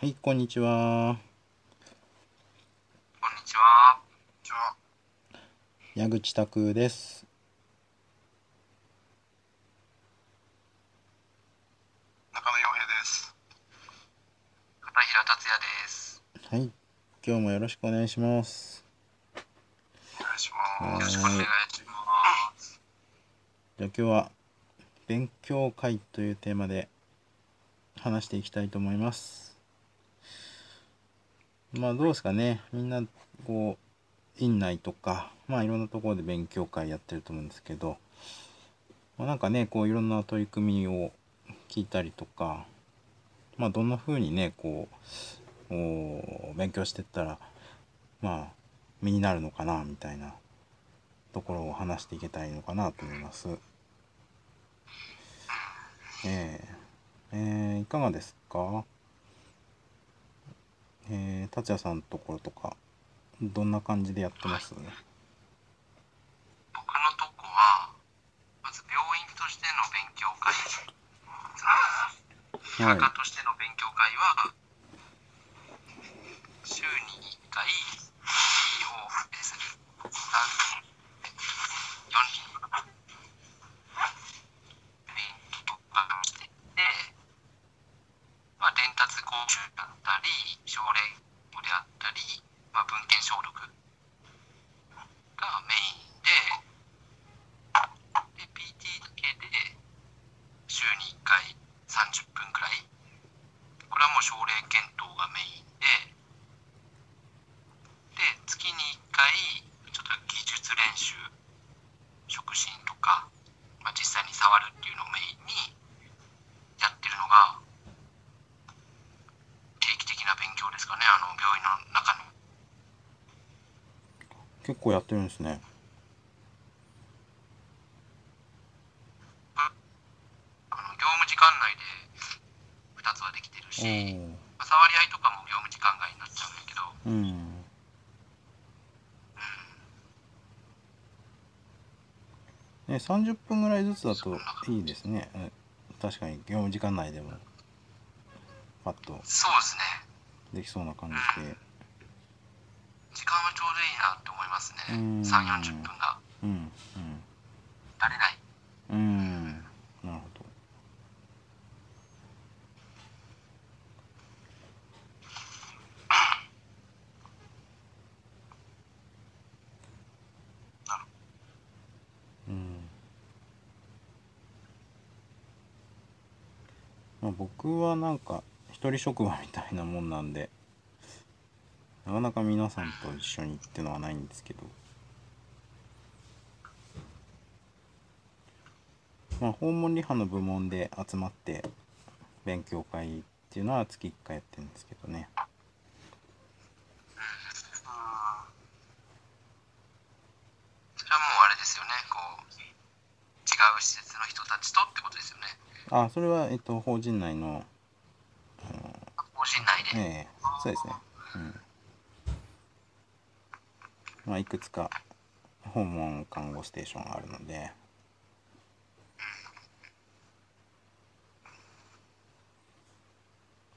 はい、こんにちは。こんにちは。矢口拓です。中野洋平です。片平達也です。はい、今日もよろしくお願いします。お願いしはます。よろしくお願いします。じゃあ今日は勉強会というテーマで話していきたいと思います。まあどうですかね、みんなこう院内とかまあいろんなところで勉強会やってると思うんですけど、まあ、なんかねこういろんな取り組みを聞いたりとか、まあどんな風にねこうお勉強してったらまあ身になるのかなみたいなところを話していけたいいのかなと思います。えー、えーいかがですか？えー、達也さんのところとかどんな感じでやってます？僕のとこは、まず病院としての勉強会、医はい。科としての勉強会は、週に1回、往復でする。3 40分。勉強会をしていて、まあ、伝達講習だったり、症例であったり、まあ、文献消毒がメインで、で、PT だけで週に1回30分くらい。これはもう症例検討がメインで、で、月に1回、ちょっと技術練習、触診とか、まあ、実際に触るっていうのをメインにやってるのが、定期的な勉強ですかね、あの病院の中の。結構やってるんですね。あの業務時間内で2つはできてるおし、ーまあ触り合いとかも業務時間外になっちゃうんだけど、うん。ね、30分ぐらいずつだといいですね。うん確かに業務時間内でもパッとそうですね、できそうな感じで。時間はちょうどいいなって思いますね、うん3、40分が。うん、慣れない。うん。うん。なるほど。うん。まあ僕はなんか一人職場みたいなもんなんでなかなか皆さんと一緒にってのはないんですけど。まあ訪問リハの部門で集まって勉強会っていうのは月1回やってるんですけどねそれはもうあれですよね、こう、違う施設の人たちとってことですよね。あそれはえっと法人内のあの法人内で。ええそうですね。うん。まあいくつか訪問看護ステーションがあるので。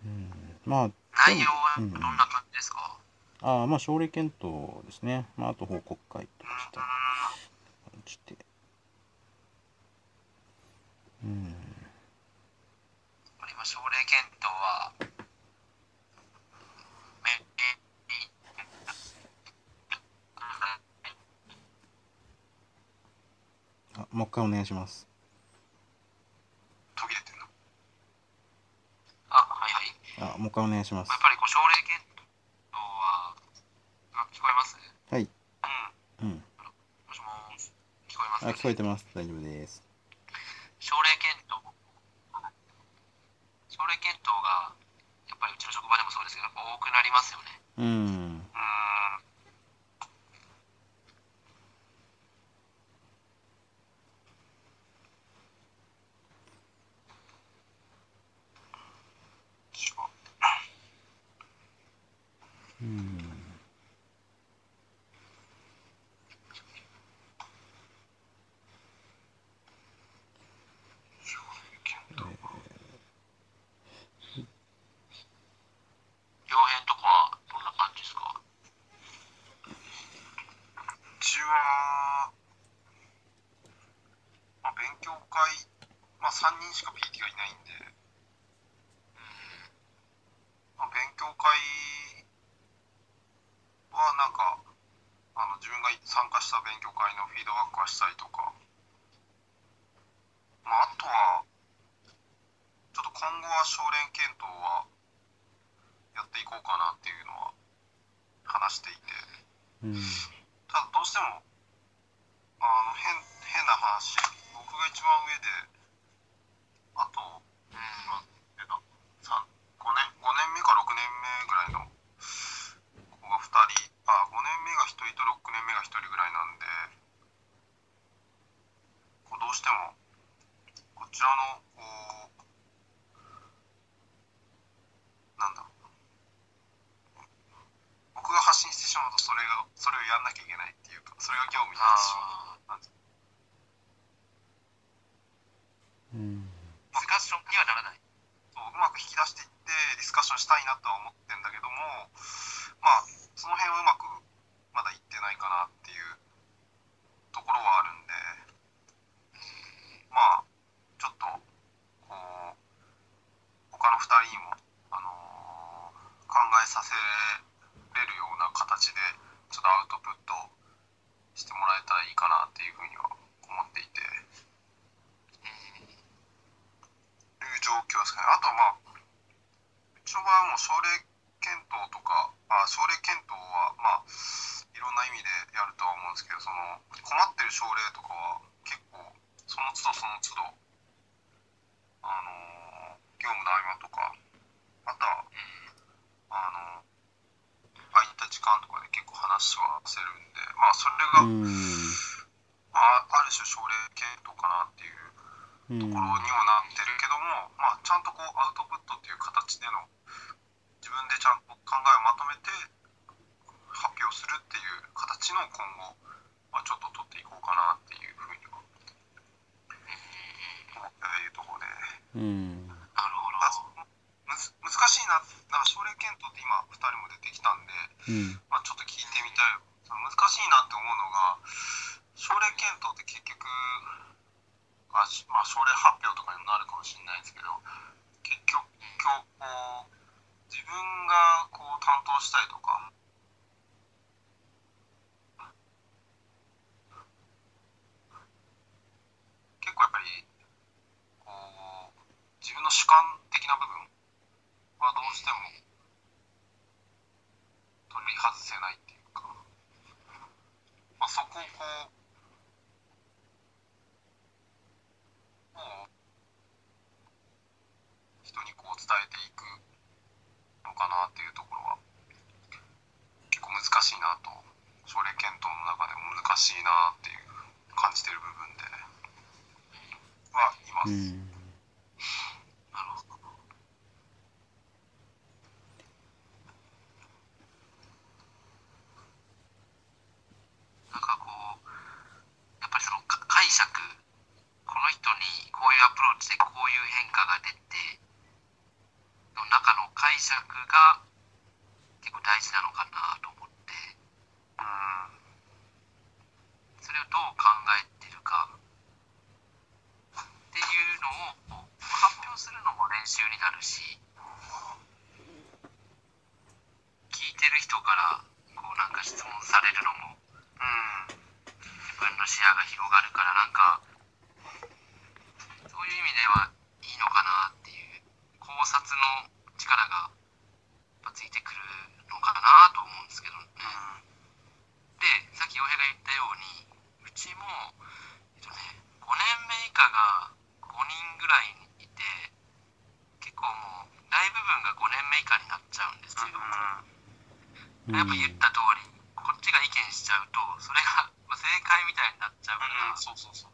うん。まあ内容はどんな感じですか、ああまあ症例検討ですね。まああと報告会とかしたう感じでうん今、症例検討は、めあもう一回お願いします。途切れてるの？あ、はいはい。あもう一回お願いします。やっぱりこう症例検討は、あ聞こえます？はい。うん。うん。もしもし、聞こえます？あ聞こえてます。大丈夫です。症例検討。症例検討が、やっぱりうちの職場でもそうですけど、多くなりますよね。うん。回、まあ、3人しか PT がいないんで、もう症例検討とか、あ症例検討はまあ、いろんな意味でやるとは思うんですけど、その困ってる症例とかは結構、その都度その都度、あのー業務の合間とか、あとは、あの空いた時間とかで結構話はせるんで、まあ、それが、うん。まあ、ある種症例検討かなっていううんところにもなってるけども、まあ、ちゃんとこうアウトプットっていう形での自分でちゃんと考えをまとめて発表するっていう形の今後はちょっと取っていこうかなっていうふうには思っているところで。うん。なるほど。難しいななんか症例検討って今2人も出てきたんで、うん。まあ、ちょっと聞いてみたい。難しいなって思うのが症例検討って結局あ、しまあ、症例発表とかにもなるかもしれないですけど結局こう自分が担当したりとか結構やっぱりこう自分の主観的な部分はどうしても取り外せないっていうか、まあ、そこをこうもう人にこう伝えていくのかなっていうところは結構難しいなと症例検討の中でも難しいなっていう感じてる部分ではいます。うんなるほど。なんかこう、やっぱりそのか解釈、この人にこういうアプローチでこういう変化が出て、の中の解釈が結構大事なのかなと思って、うんそれをどう考えてるかっていうのを発表するのも練習になるし聞いてる人からこうなんか質問されるのもうん自分の視野が広がるからなんかそういう意味ではいいのかなっていう考察の力がやっぱついてくるのかなと思うんですけどね。でさっき洋平が言ったようにうちも、えっとね、5年目以下が5人ぐらいいて結構もう大部分が5年目以下になっちゃうんですよ。うんやっぱ言った通りこっちが意見しちゃうとそれが まあ正解みたいになっちゃうから、そうそうそう。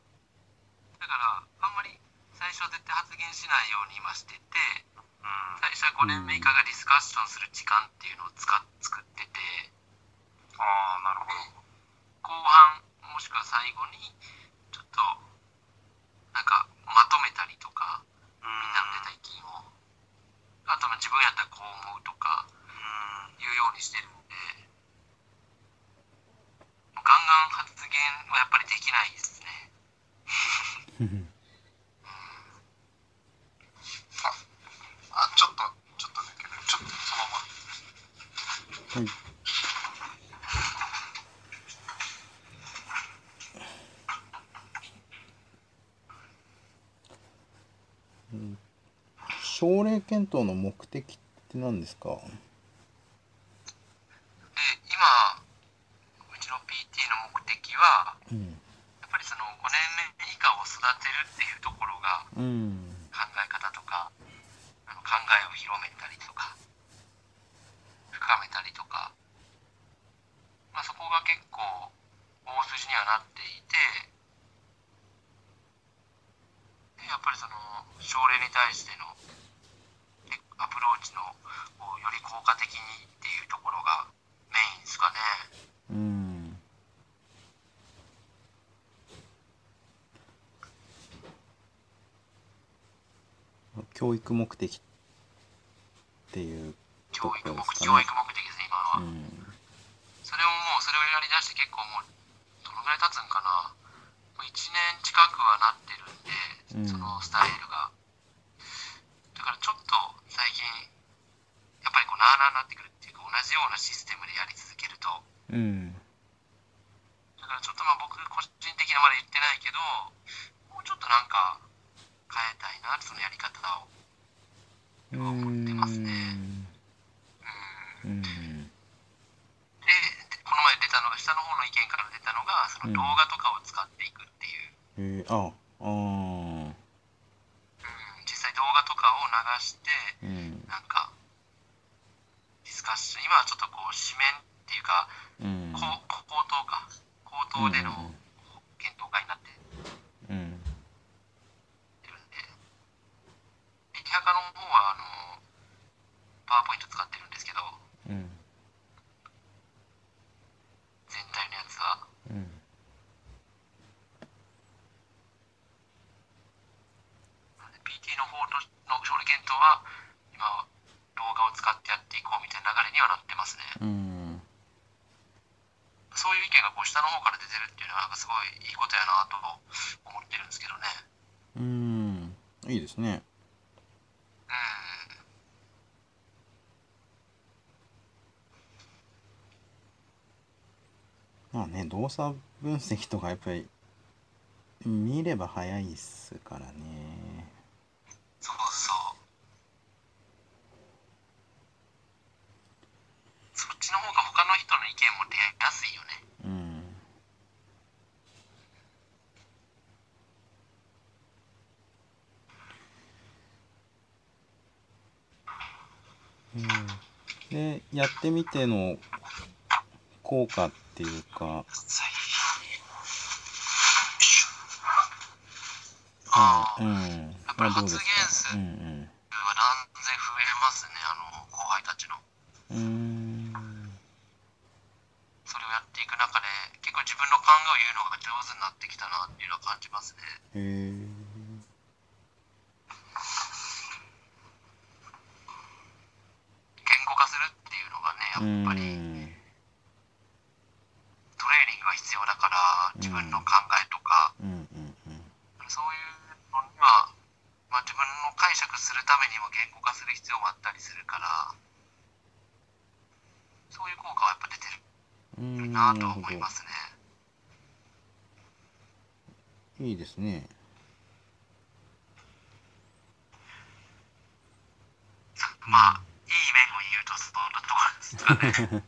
だからあんまり最初は絶対発言しないように今しててうん。最初は5年目以下がディスカッションする時間っていうのを使っ作ってて。ああなるほど。後半もしくは最後にちょっとなんかまとめたりとかうんみんなの出た意見をあとまあ自分やったらこう思うとかうんいうようにしてるんでガンガン発言はやっぱりできないですね。はいうん症例検討の目的って何ですかで今うちの PT の目的はうんやっぱりその5年目以下を育てるっていうところがうん考え方とかあの考えを広めたりとか深めたりとか、まあ、そこが結構大筋にはなっていてでやっぱりその症例に対してのえアプローチのこうより効果的にっていうところがメインですかね。うん教育目的っていう教育目ところですかね。教育目的ですね今は。うん。それをもうそれをやりだして結構もうどのぐらい経つんかな。もう1年近くはなってるんで、うん。そのスタイルが。だからちょっと最近やっぱりこうなあなあになってくるっていうか同じようなシステムでやり続けると。うん。だからちょっとまあ僕個人的なまで言ってないけどもうちょっとなんか変えたいなそのやり方を。うん。思ってますね。うん。うん。ででこの前出たのが下の方の意見から出たのがその動画とかを使っていくっていう、えー、ああー。うん。実際動画とかを流してうん。なんかディスカッション今はちょっとこう紙面っていうかうん。こう口頭か口頭でのうん検討会になってうんるんででキハカの方はあのパワーポイント使ってるんですけどうん全体のやつはうん PT の方のの処理検討は今は動画を使ってやっていこうみたいな流れにはなってますね。うん。そういう意見がこう下の方から出てるっていうのはなんかすごいいいことやなと思ってるんですけどね。うん。いいですね。うん。まあね動作分析とかやっぱり見れば早いっすからねそうそう。そっちの方が他の人の意見も出やすいよね。うんうん。でやってみての効果っていうか。ああ、うん。やっぱり発言数うんは断然増えますね、あの後輩たちの。うん。それをやっていく中で、結構自分の考えを言うのが上手になってきたなっていうのは感じますね。へえ言語化するっていうのがね、やっぱり。うんトレーニングが必要だから、自分の考えとか、うん。うん。うん。そういうのには、まあ、自分の解釈するためにも言語化する必要もあったりするから、そういう効果はやっぱ出てる。うん。なと思いますね。どいいですねまあ、いい面を言うとそん。なところね。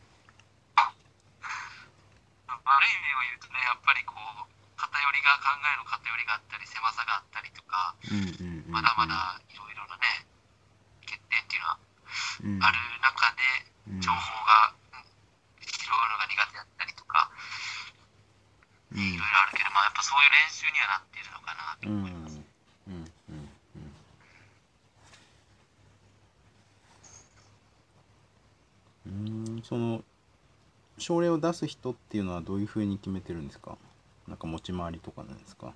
悪い面を言うとね、やっぱりこう、偏りが、考えの偏りがあったり、狭さがあったりとか、うんうんうんうんまだまだいろいろなね、欠点っていうのはうんある中で、うん情報が、うん拾うのが苦手だったりとか、うんいろいろあるけど、まあやっぱそういう練習にはなっているのかなとうん思います。うんうんうんうんその症例を出す人っていうのはどういうふうに決めてるんですか？なんか持ち回りとかなんですか？持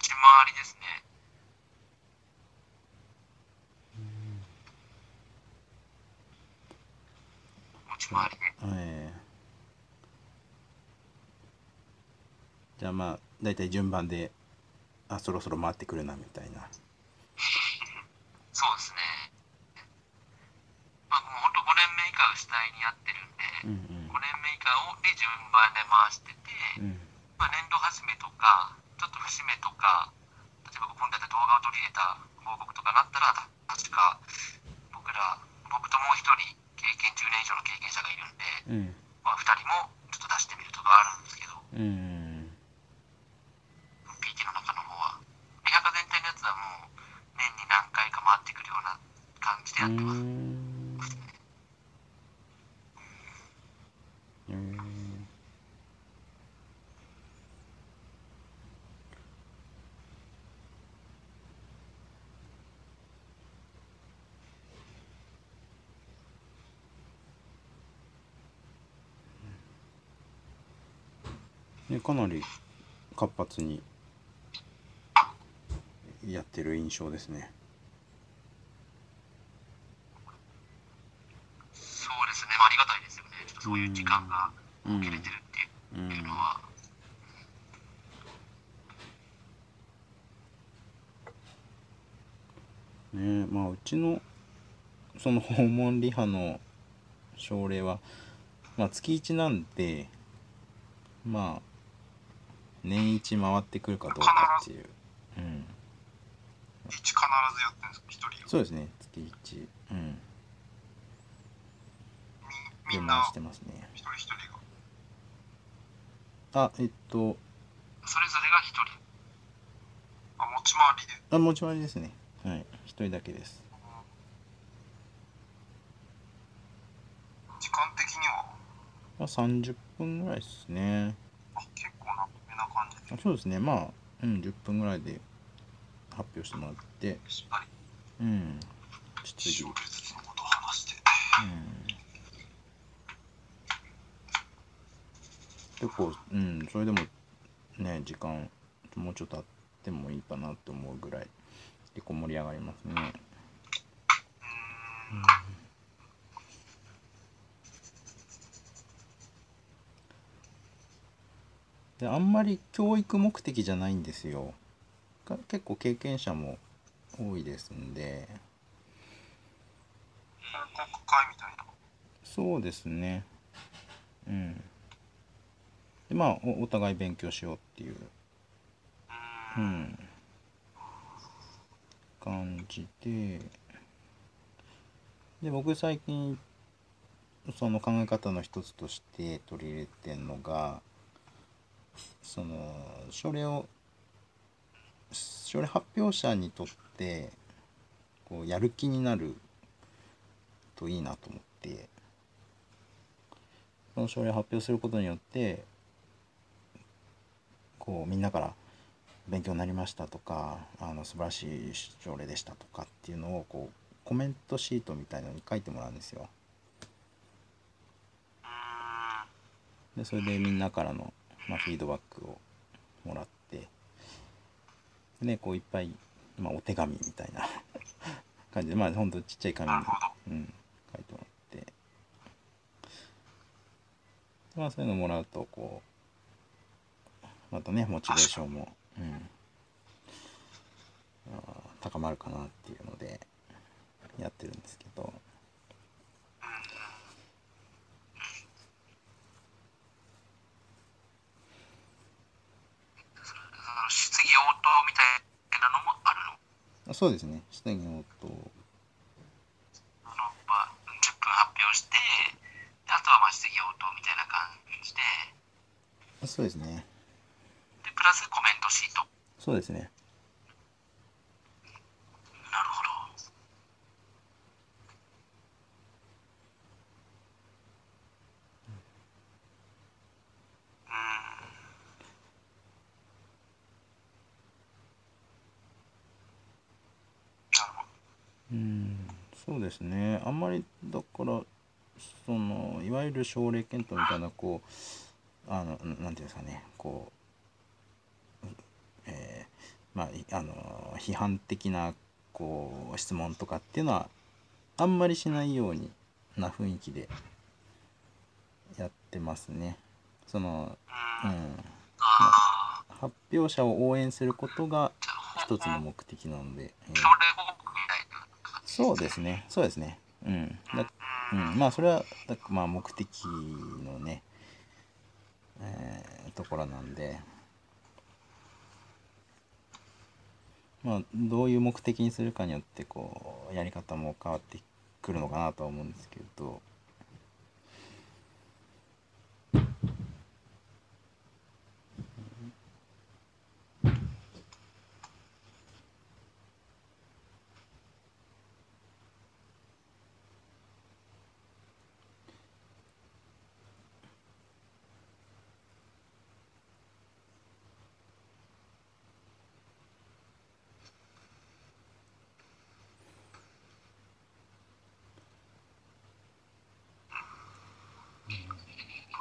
ち回りですね。持ち回りで。ええじゃあまあ大体順番であそろそろ回ってくるなみたいな そうですね。まあ、もう本代にやってるんで、うん5年目以下をで順番で回してて、うんまあ、年度始めとか、ちょっと節目とか、例えば今回で動画を取り入れた報告とかなったら、確か僕ら、僕ともう一人、経験10年以上の経験者がいるんで、うんまあ、2人もちょっと出してみるとかあるんですけど、うん PT の中の方は。リハカ全体のやつはもう、年に何回か回ってくるような感じでやってます。うんね、かなり活発にやってる印象ですね。そうですね、まあ、ありがたいですよね。ちょっとそういう時間がうん切れてるってうんいうのは。ねまあうちのその訪問リハの症例は、まあ、月1なんでまあ年一回ってくるかどうかっていう、うん、一必ずやってるんですか？一人がそうですね。月1うん。みんな？してますね。一人一人あえっと。それぞれが一人？があ持ち回りで？あ持ち回りですね。はい。一人だけです。時間的には？まあ30分ぐらいですね。あ結構な感じそうですね。まあうん10分ぐらいで発表してもらって。うん。質疑して。うん。結構うんそれでもね時間もうちょっとあってもいいかなって思うぐらい結構盛り上がりますね。うーんであんまり教育目的じゃないんですよ。が結構経験者も多いですんで。報告会みたいな。そうですね。うん。でまあおお互い勉強しようっていう。ううんん。感じで。で僕最近その考え方の一つとして取り入れてんのがそのそれをそれ発表者にとってこうやる気になるといいなと思ってその症例を発表することによってこうみんなから勉強になりましたとかあの素晴らしい症例でしたとかっていうのをこうコメントシートみたいのに書いてもらうんですよ。でそれでみんなからの、まあ、フィードバックをもらってでこういっぱい、まあ、お手紙みたいな 感じでまあほんとちっちゃい紙に、うん、書いてもらって。まあそういうのもらうとこうまたねモチベーションも、うん、高まるかなっていうのでやってるんですけどその質疑応答みたいなのもあるの？あそうですね。質疑応答そのまあ、10分発表して、であとはまあ質疑応答みたいな感じで、あそうですね。でプラスコメントシート。そうですねなるほど。なるほどうん。そうですね。あんまりだからそのいわゆる症例検討みたいなこうあのなんていうんですかね。こうえーまああの批判的なこう質問とかっていうのはあんまりしないようにな雰囲気でやってますね。そのうん。んあ、発表者を応援することが、一つの目的なので、えー。そうですね。そうですね。うん。だうん、まあそれはだまあ目的のね、えーところなんで。まあどういう目的にするかによってこうやり方も変わってくるのかなとは思うんですけど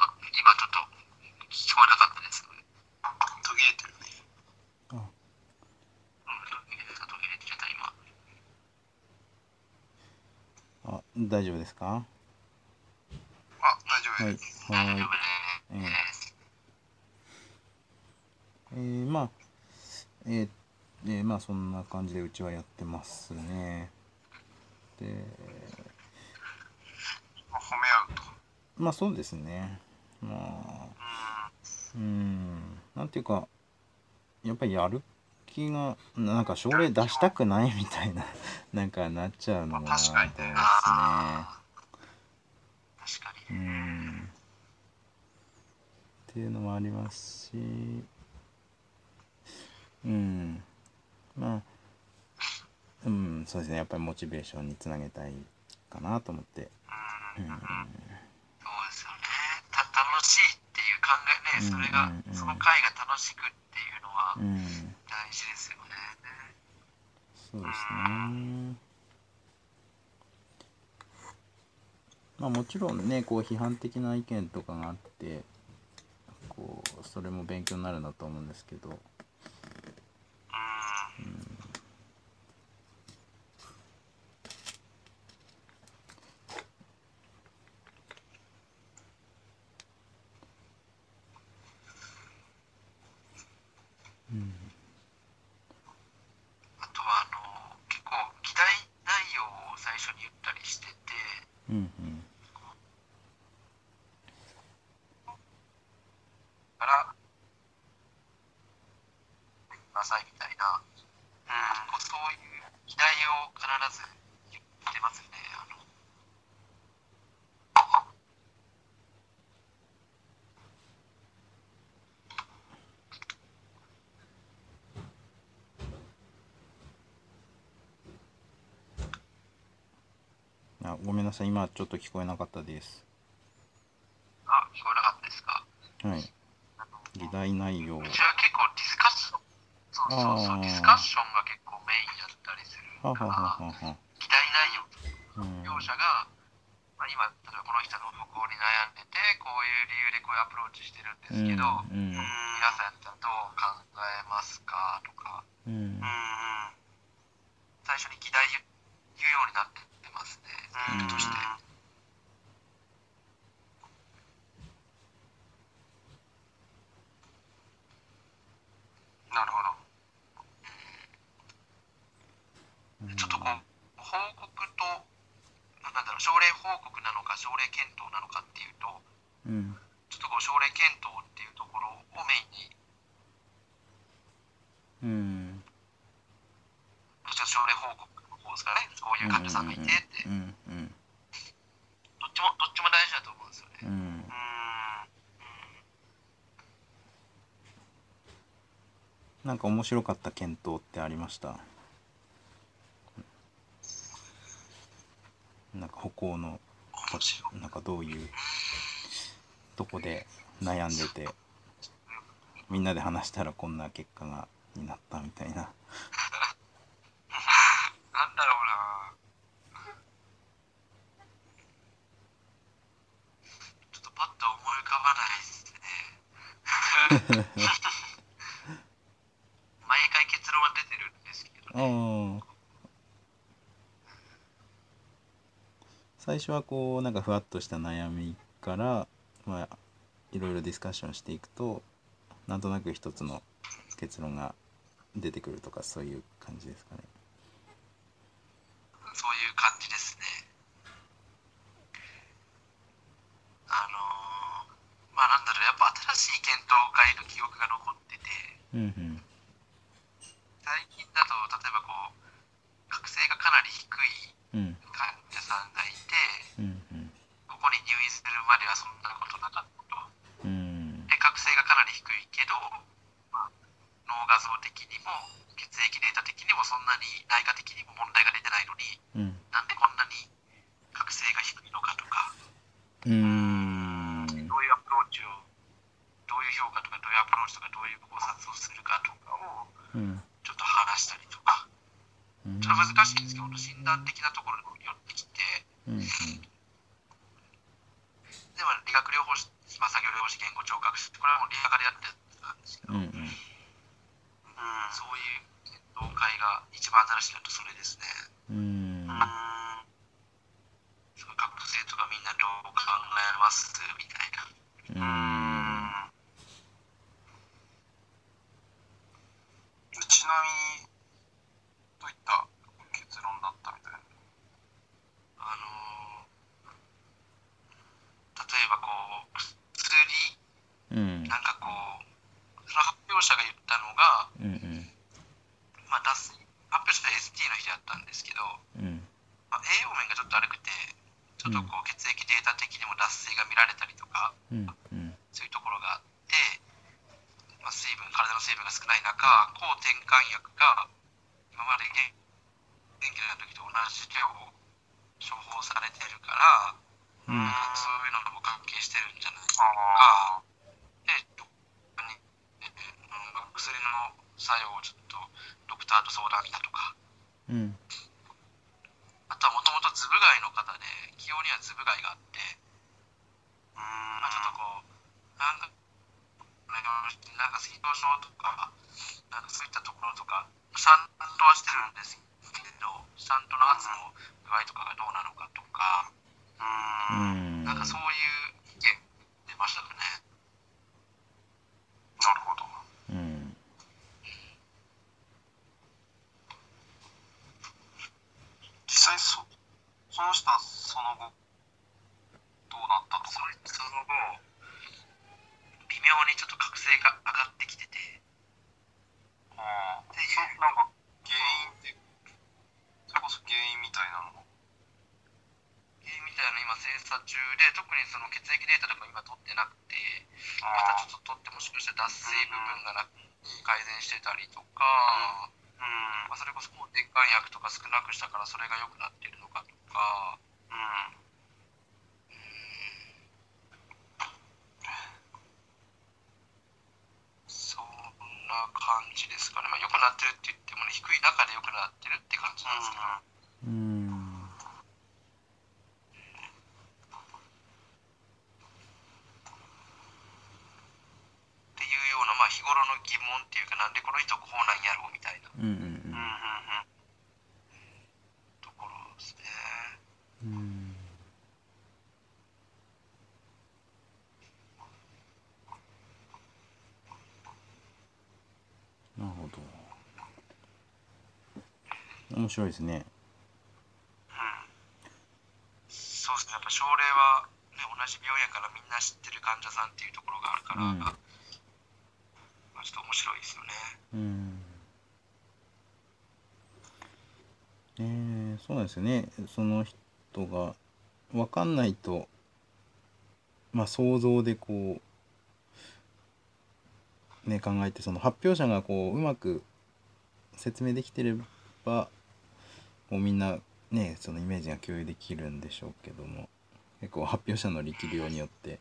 今ちょっと聞こえなかったです。途切れてるねあうん、途切れてた、途切れてた、今。あ大丈夫ですか？あ大丈夫はいです、はい大丈夫えです。えーまあえーえーまあそんな感じでうちはやってますね。でまあ褒め合うと。まあそうですね。まあうん。うんなんていうかやっぱりやる気がなんか症例出したくないみたいななんかなっちゃうのもなと思いますね確かに。うん。っていうのもありますし。うん。まあうんそうですね。やっぱりモチベーションにつなげたいかなと思って。うん。うんそうですよね。た楽しいっていう考えね、それが、うんうんうん。その回が楽しくっていうのはうん。大事ですよね。そうですね。まあもちろんねこう批判的な意見とかがあってこうそれも勉強になるんだと思うんですけどうんうんあとは、あの、結構、議題内容を最初に言ったりしてて、うんうんから、くださいみたいな、うんこうそういう議題を必ず言ってますね。あのあごめんなさい。今ちょっと聞こえなかったです。あ、聞こえなかったですか？はい。議題内容。うちは結構ディスカッション、そうそうそう、ディスカッションが結構メインやったりするはから、はは。はは議題内容、うん。両者が、まあ、今、例えばこの人の歩行に悩んでて、こういう理由でこういうアプローチしてるんですけど、うん。皆さんやったらどう考えますかとか、うんうん最初に議題言言うようになってますね、うんルールとして。なるほどうんちょっとこう、報告と、なんだろう、症例報告なのか、症例検討なのかっていうと、うんちょっとこう、症例検討っていうところをメインに、うんちょっと症例報告の方ですかね、こういう患者さんがいてって、うんうんどっちも、どっちも大事だと思うんですよね。うんうんなんか面白かった検討ってありました？なんか歩行の。なんかどういうとこで悩んでてみんなで話したらこんな結果がになったみたいななんだろうなちょっとパッと思い浮かばないですね。最初はこうなんかふわっとした悩みからまあいろいろディスカッションしていくとなんとなく一つの結論が出てくるとかそういう感じですかね。そういう感じですね。あのー、まあなんだろうやっぱ新しい検討会の記憶が残ってて、うんうん、最近だと例えばこう学生がかなり低い、うんるまではそんなことなかったと。うん。で覚醒がかなり低いけど、まあ、脳画像的にも血液データ的にもそんなに内科的にも問題が出てないのにうん。なんでこんなに覚醒が低いのかとか。うーん。どういうアプローチをどういう評価とかどういうアプローチとかどういう考察をするかとかをうん。ちょっと話したりとか。うん。ちょっと難しいんですけど診断的なところに寄ってきてうんでも理学療法士、まあ、作業療法士言語聴覚士これはもうリハ科でやってたんですけど、うんうん。うんそういう検討会が一番新しいのとそれですね。うん。すごい覚醒とかみんなどう考えます？みたいな。うん。ちなみにどういった結論だったみたいなあのー例えばこう薬うんなんかこうその発表者が言ったのが、うんうん。まあ、脱水発表者は ST の日だったんですけど、うん。まあ、栄養面がちょっと悪くてちょっとこう血液データ的にも脱水が見られたりとかうんうん。そういうところがあって、まあ、水分体の水分が少ない中抗転換薬が今まで元元気な時と同じ量を処方されてるから、うん。そういうのも関係してるんじゃないあかでどっかに、えうんまあ薬の作用をちょっとドクターと相談したとか。うん。あとはもともとズブ貝の方で起用にはズブ貝があって、あまあ、ちょっとこうなんかなんか水道症とかなんかそういったところとかシャントはしてるんですけどシャントの圧の具合とかがどうなのかとかうんうん。なんかそういう意見出ましたかね。なるほどうん実際そその人はその後どうなったとそかその後微妙にちょっと覚醒が上がってきてて。ああ。そなんか原因ってそれこそ原因みたいなの？原因みたいなの今精査中で特にその血液データとか今取ってなくてまたあちょっと取ってもしかしたら脱水部分がなく改善してたりとか、あうん。まあ、それこそ抗転換薬とか少なくしたからそれが良くなってるのかとかうん。そんな感じですかね、まあ、良くなってるって言ってもね低い中で良くなってるって感じなんですけど、うん。っていうような、まあ、日頃の疑問っていうかなんでこの人こうなんやろうみたいな。うんうん。うんうんうんところですねうん。なるほど。面白いですね。そうですね。やっぱ症例は、ね、同じ病院やからみんな知ってる患者さんっていうところがあるから、うん。まあ、ちょっと面白いですよね。うん。えー、そうなんですよね。その人が分かんないとまあ想像でこうね考えてその発表者がこううまく説明できてればこうみんなねそのイメージが共有できるんでしょうけども結構発表者の力量によって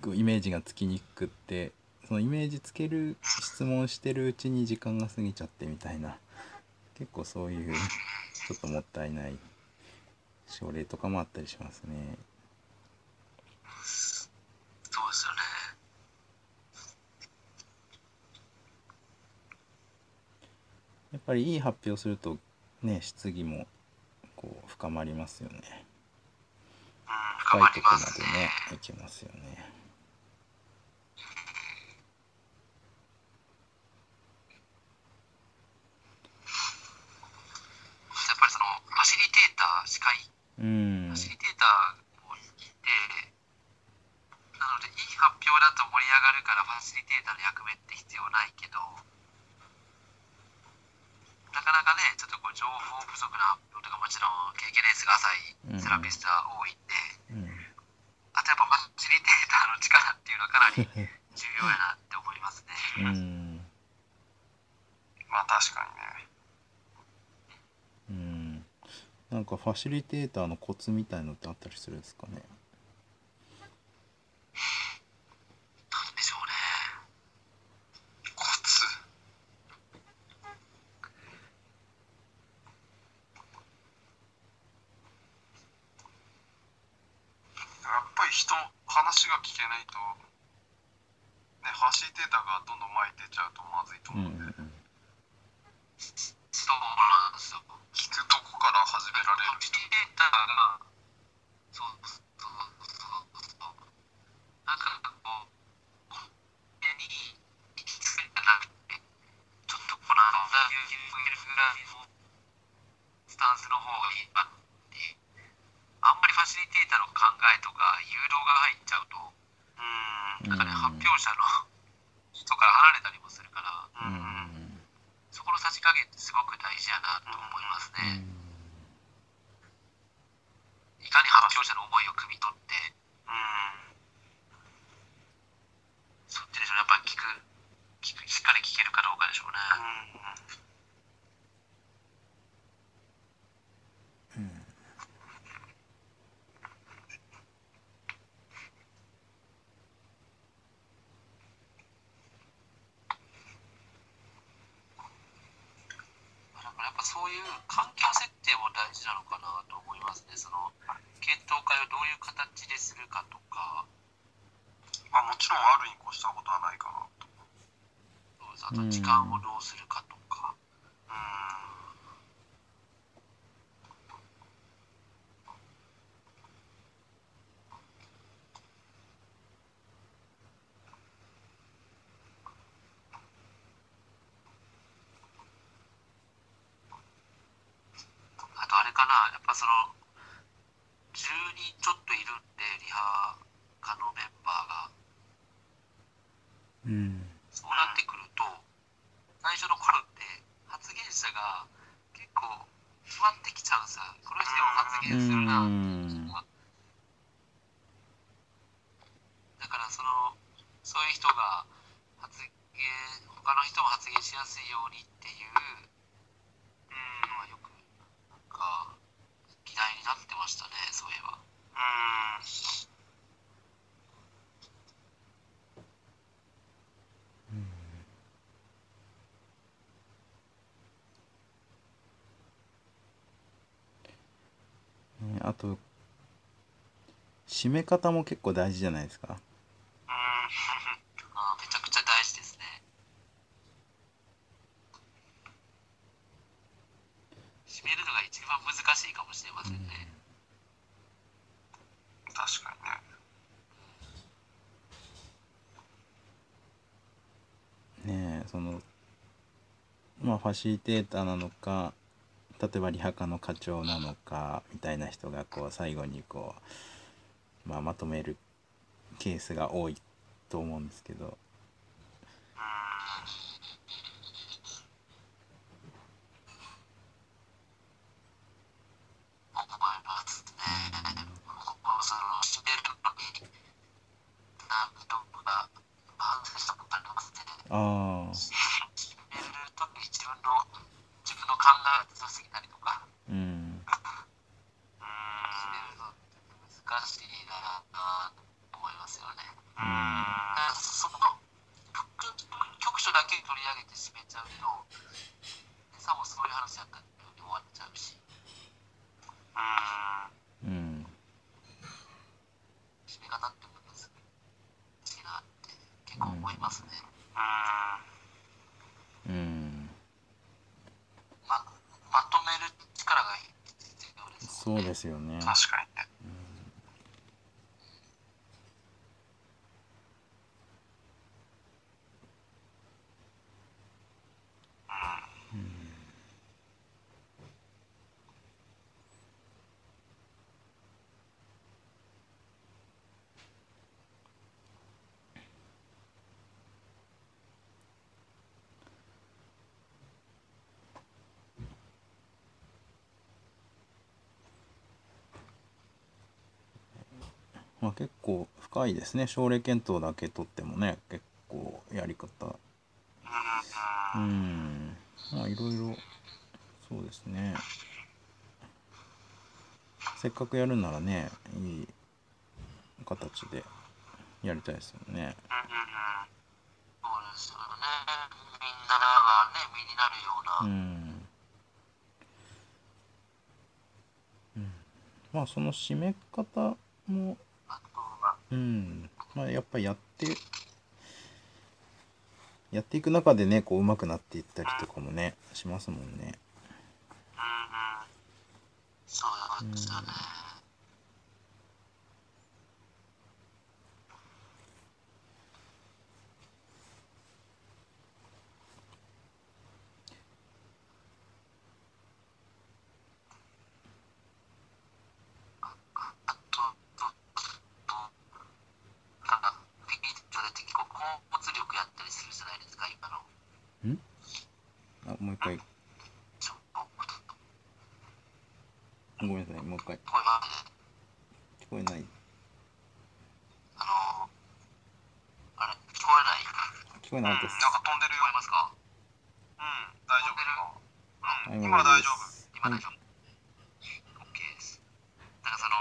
こうイメージがつきにくくってそのイメージつける質問してるうちに時間が過ぎちゃってみたいな結構そういうちょっともったいない症例とかもあったりしますね。そうですよねやっぱりいい発表するとね質疑もこう深まりますよね。深い深まりとこまでねいけますよね。やっぱりそのファシリテーター司会うん。ファシリテーターを聞いてなのでいい発表だと盛り上がるからファシリテーターの役目って必要ないけどなかなかねちょっとこう情報不足な発表とかもちろん経験レースが浅いセラピストは多いんで、うん。あとやっぱファシリテーターの力っていうのはかなり重要やなって思いますね。うん。まあ確かにねうんなんかファシリテーターのコツみたいのってあったりするんですかね？なんでしょうね。コツ？やっぱり人話が聞けないとねファシリテーターがどんどん前に出ちゃうとまずいとうん思うんで、うんそうなんですよ。聞くとこから始められるファシリテーターが、そうそうそうそう。なんかこう、家に行き着くんじゃなくて、ちょっとこの間、勇気を入れるぐらいのスタンスの方がいいなっていう。あんまりファシリテーターの考えとか誘導が入っちゃうと、うんなんかね、発表者の人から離れたりもするから、うんそこのさじ加減ってすごく大事やなと思いますうね。んいかに発表者の思いを汲み取って、うんそっちでしょうねやっぱり聞く聞くしっかり聞けるかどうかでしょうね。うんだからやっぱそういう環境設定も大事なのかなと思いますね。その検討会をどういう形でするかとか、まあもちろんあるに越したことはないかなと。そうです。あと時間をどうするかとか、うんあとあれかな、やっぱその10人ちょっといるんで、リハ科のメンバーが。うんそうなってくると、最初の頃って発言者が結構決まってきちゃうんですよ。この人でも発う言するな。んだからその、そういう人が発言、他の人も発言しやすいようにっていうのはよく、なんか、議題になってましたね、そういえば。うんねあと締め方も結構大事じゃないですかうん ああめちゃくちゃ大事ですね。締めるのが一番難しいかもしれませんね。確かにねねえそのまあファシリテーターなのか例えばリハ科の課長なのかみたいな人がこう最後にこう、まあ、まとめるケースが多いと思うんですけどあ。ああ締めるとき自分の自分の考えが強すぎたりとか、うん締めるのって難しいなと思いますよね。うんだからその局局所だけ取り上げて締めちゃうと、さもそういう話だったように終わっちゃうし、うんうん締め方って難しいなって結構思いますね。うんうんままとめる力が必要ですもんね。そうでまあ結構深いですね。症例検討だけ取ってもね結構やり方。ううん。んまあいろいろそうですね。せっかくやるならねいい形でやりたいですよね。うんうんうんそうですよね。みんながね、身になるような。うん、うん、まあその締め方もうん。まあやっぱやってやっていく中でねこう上手くなっていったりとかもねしますもんね。うんうん。そうんですよね。ああと、と、と、なんか、敵で敵、こう、交通力やったりするじゃないですか、今の。あもう一回ちょっと、ご聞こえます。聞こえない。あのあれ、聞こえない？聞こえなかったですなんか飛んでるよ聞こえますか？うん大丈夫。はい今今大丈夫。今大丈夫、OK です。なんかその、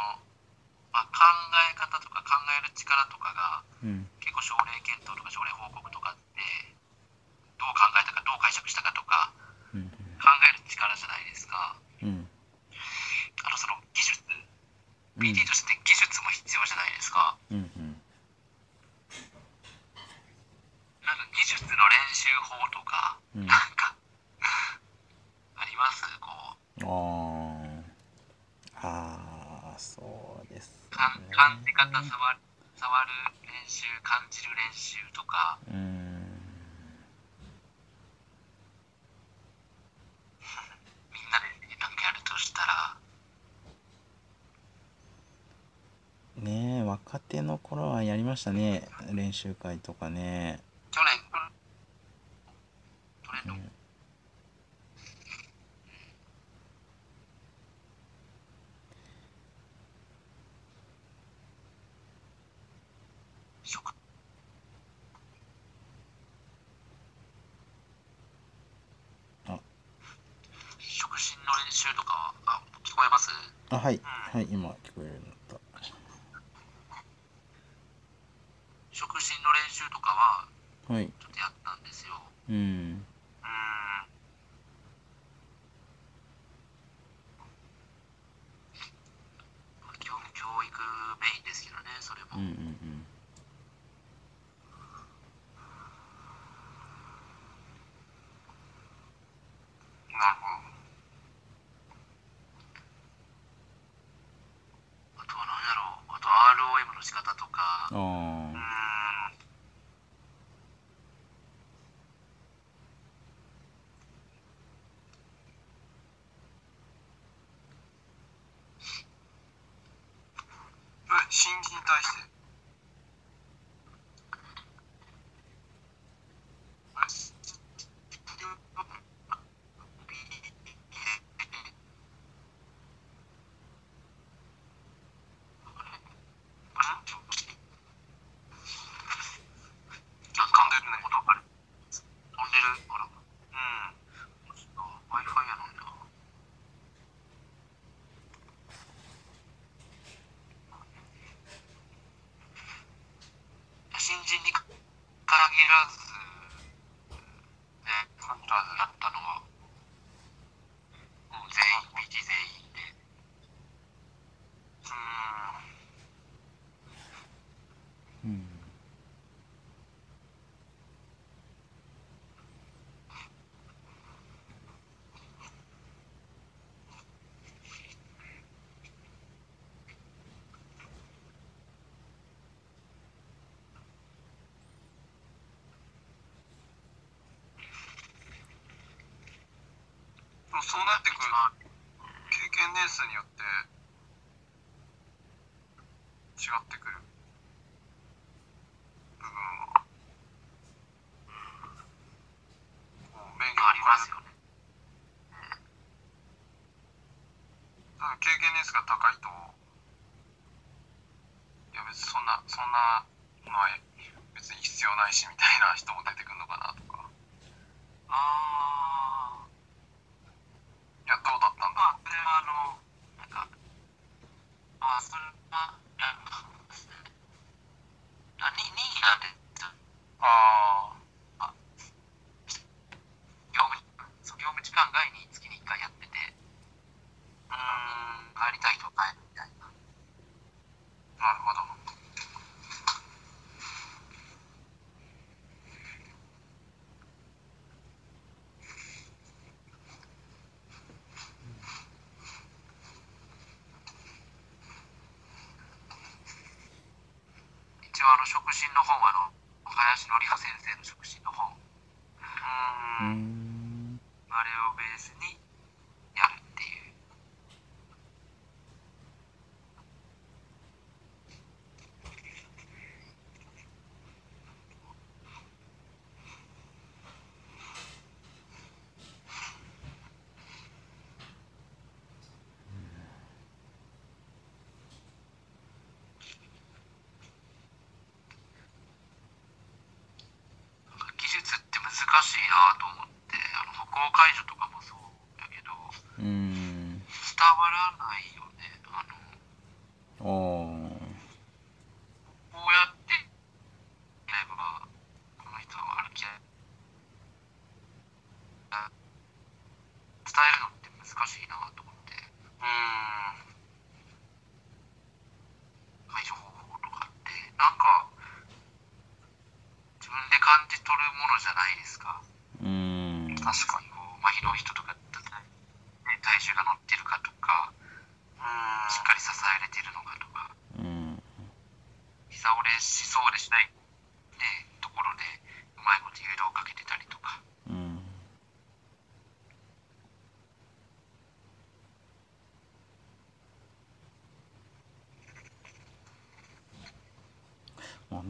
まあ、考え方とか考える力とかがうん結構症例検討とか症例報告とかってどう考えたかどう解釈したかとかうん考える力じゃないですか。うんあとその技術、うん PT として技術も必要じゃないですか。うんうんなんか技術の練習法とか、うんなんかありますこうあーあーそうですねかん感じ方触る触る練習感じる練習とかうんみんなでなんかやるとしたらねえ若手の頃はやりましたね。練習会とかね。去年。うん。の練習とかはあ聞こえます？あはい。はい今聞こえるようになった触診の練習とかははい。ちょっとやったんですよ。うんうん基本教育メインですけどねそれも、うんうんうんなるほあとは何やろうあと ROM の仕方とかあどうんそれ新人に対して飛んでるね飛んでるあらうんちょっと Wi-Fi やのにな新人に限らもそうなってくる経験年数によって違ってくる部分は、こう勉強ありますよねだ経験年数が高いといや別にそんなそんなのは別に必要ないしみたいな人も出てくるのかなとか。ああの触診の本、あの、林紀香先生の触診の本。えるのって難しいなと思って。うん。解除方法とかってなんか自分で感じ取るものじゃないですか。うん。確かにこう麻痺の人とか体重が乗ってるかとかしっかり支えれてるのかとか膝折れしそうでしない、ね、ところでうまいこと誘導をかけてたりとか。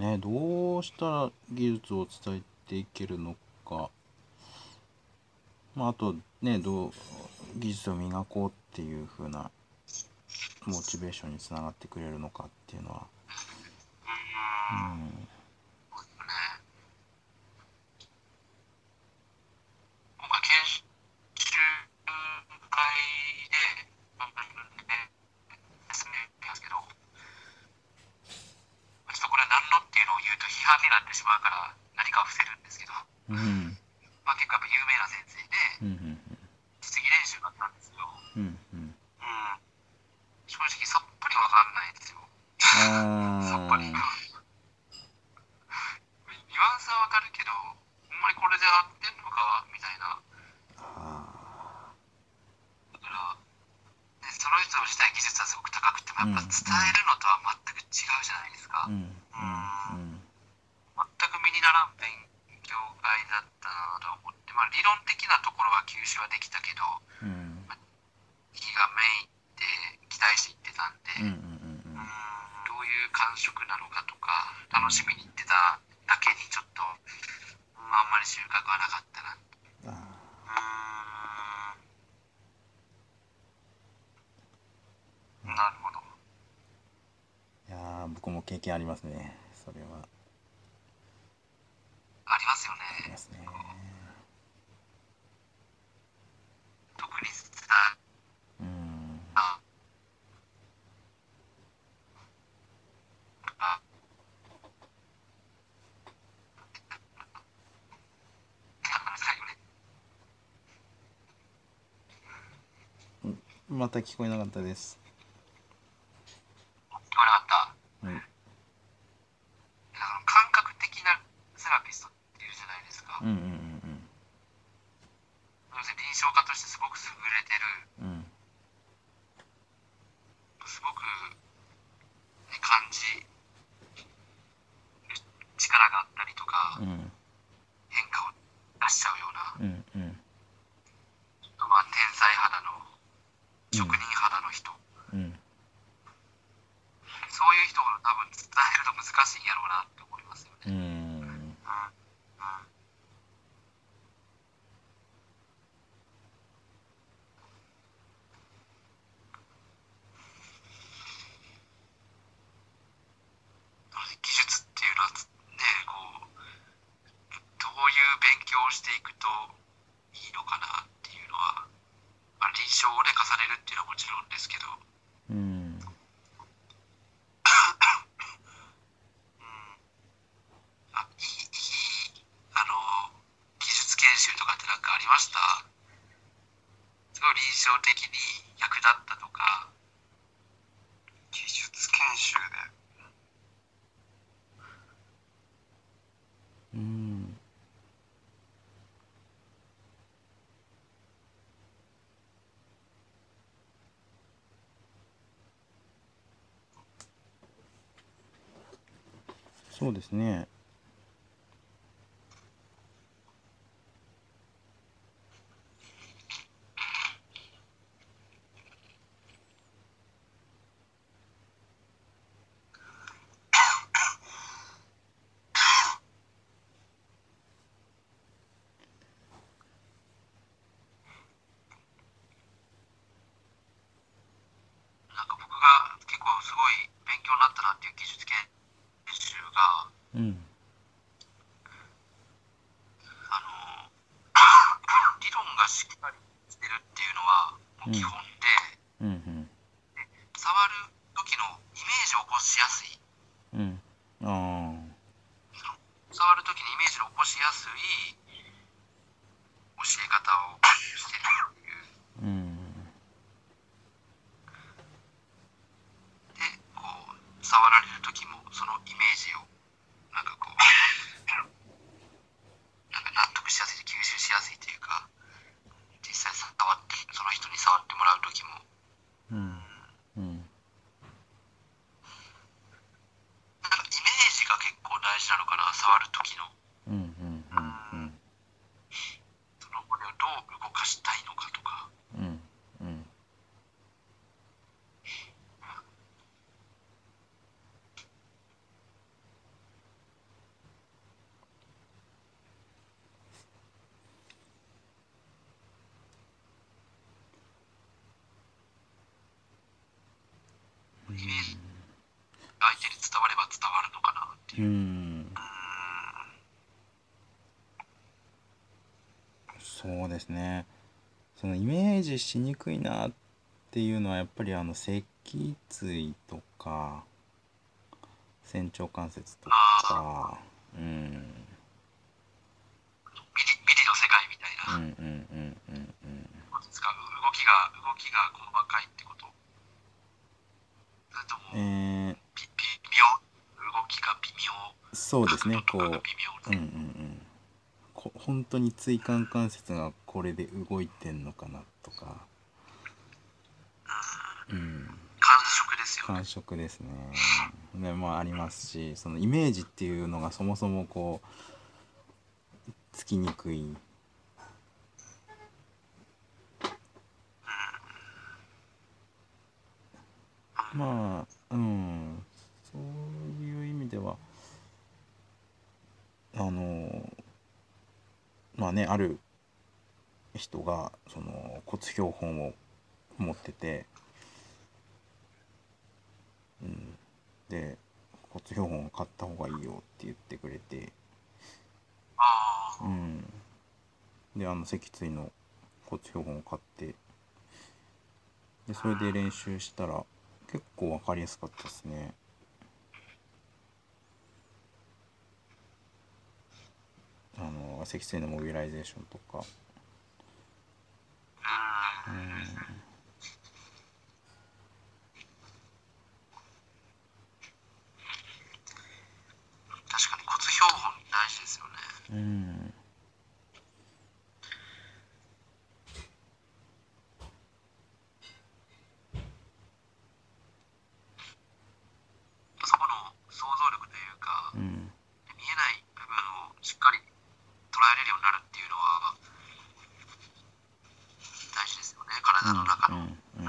ねどうしたら技術を伝えていけるのか、まあ、あとねどう技術を磨こうっていう風なモチベーションにつながってくれるのかっていうのは、うん、また聞こえなかったです。しいんやろうなって思いますよね。的に役立ったとか技術研修で。うん。そうですねなんか僕が結構すごい勉強になったなっていう技術研修がうん。あの理論がしっかりしてるっていうのは基本で、うんうん。触る時のイメージを起こしやすい。うん。あ触る時にイメージを起こしやすい教え方をしてるっていう。あうん。でこう触られる時もそのイメージをなんかこうなんか納得しやすい吸収しやすいというか実際触ってその人に触ってもらう時も。うんなんかイメージが結構大事なのかな触る時のうんうんうんその骨をどう動かしたいのかとかうんうんイメージが相手に伝われば伝わるのかなっていう。う。ん。そうですね。そのイメージしにくいなっていうのはやっぱりあの脊椎とか仙腸関節とか。うん。ビリビリの世界みたいな、うんうんうんうんうん。ことですか動きが動きが細かいってこと。それとも、えー、び微妙動きが微妙そうですね。こううんうんうん。こ本当に椎間関節がこれで動いてんのかなとか。うん。感触ですよね。感触ですね。ねまあありますしそのイメージっていうのがそもそもこうつきにくい。まあうん。そういう意味ではあのまあねある人がその骨標本を持っててうん、で骨標本を買った方がいいよって言ってくれて、ああうん、であの脊椎の骨標本を買ってでそれで練習したら結構分かりやすかったですね。あの脊椎のモビライゼーションとか、うんうん、確かに骨標本大事ですよね。うんそこの想像力というか、うん見えない部分をしっかり捉えれるようになるっていうのは大事ですよね体の中の、うんうん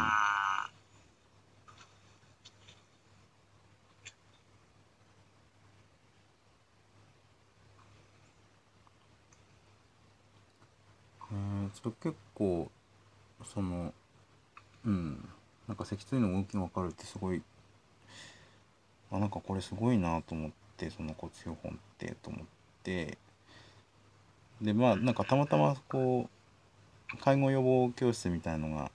うん結構そのうんなんか脊椎の動きが分かるってすごいあなんかこれすごいなと思ってその骨標本ってと思ってでまあなんかたまたまこう介護予防教室みたいのが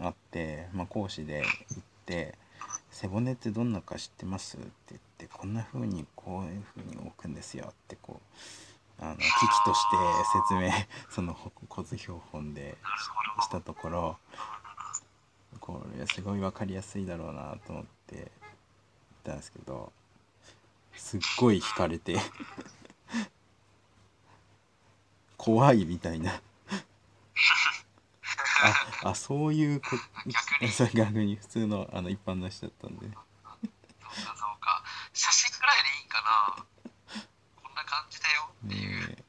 あって、まあ、講師で行って「背骨ってどんなか知ってます?」って言って「こんな風にこういう風に置くんですよ」ってこうあの機器として説明その骨標本でしたところこれすごい分かりやすいだろうなと思って言ったんですけどすっごい惹かれて怖いみたいな。ああそういうこ逆に。そ う逆に普通のあの一般の人だったんでそうかそうか写真ぐらいでいいんかなこんな感じだよっていう、ねえ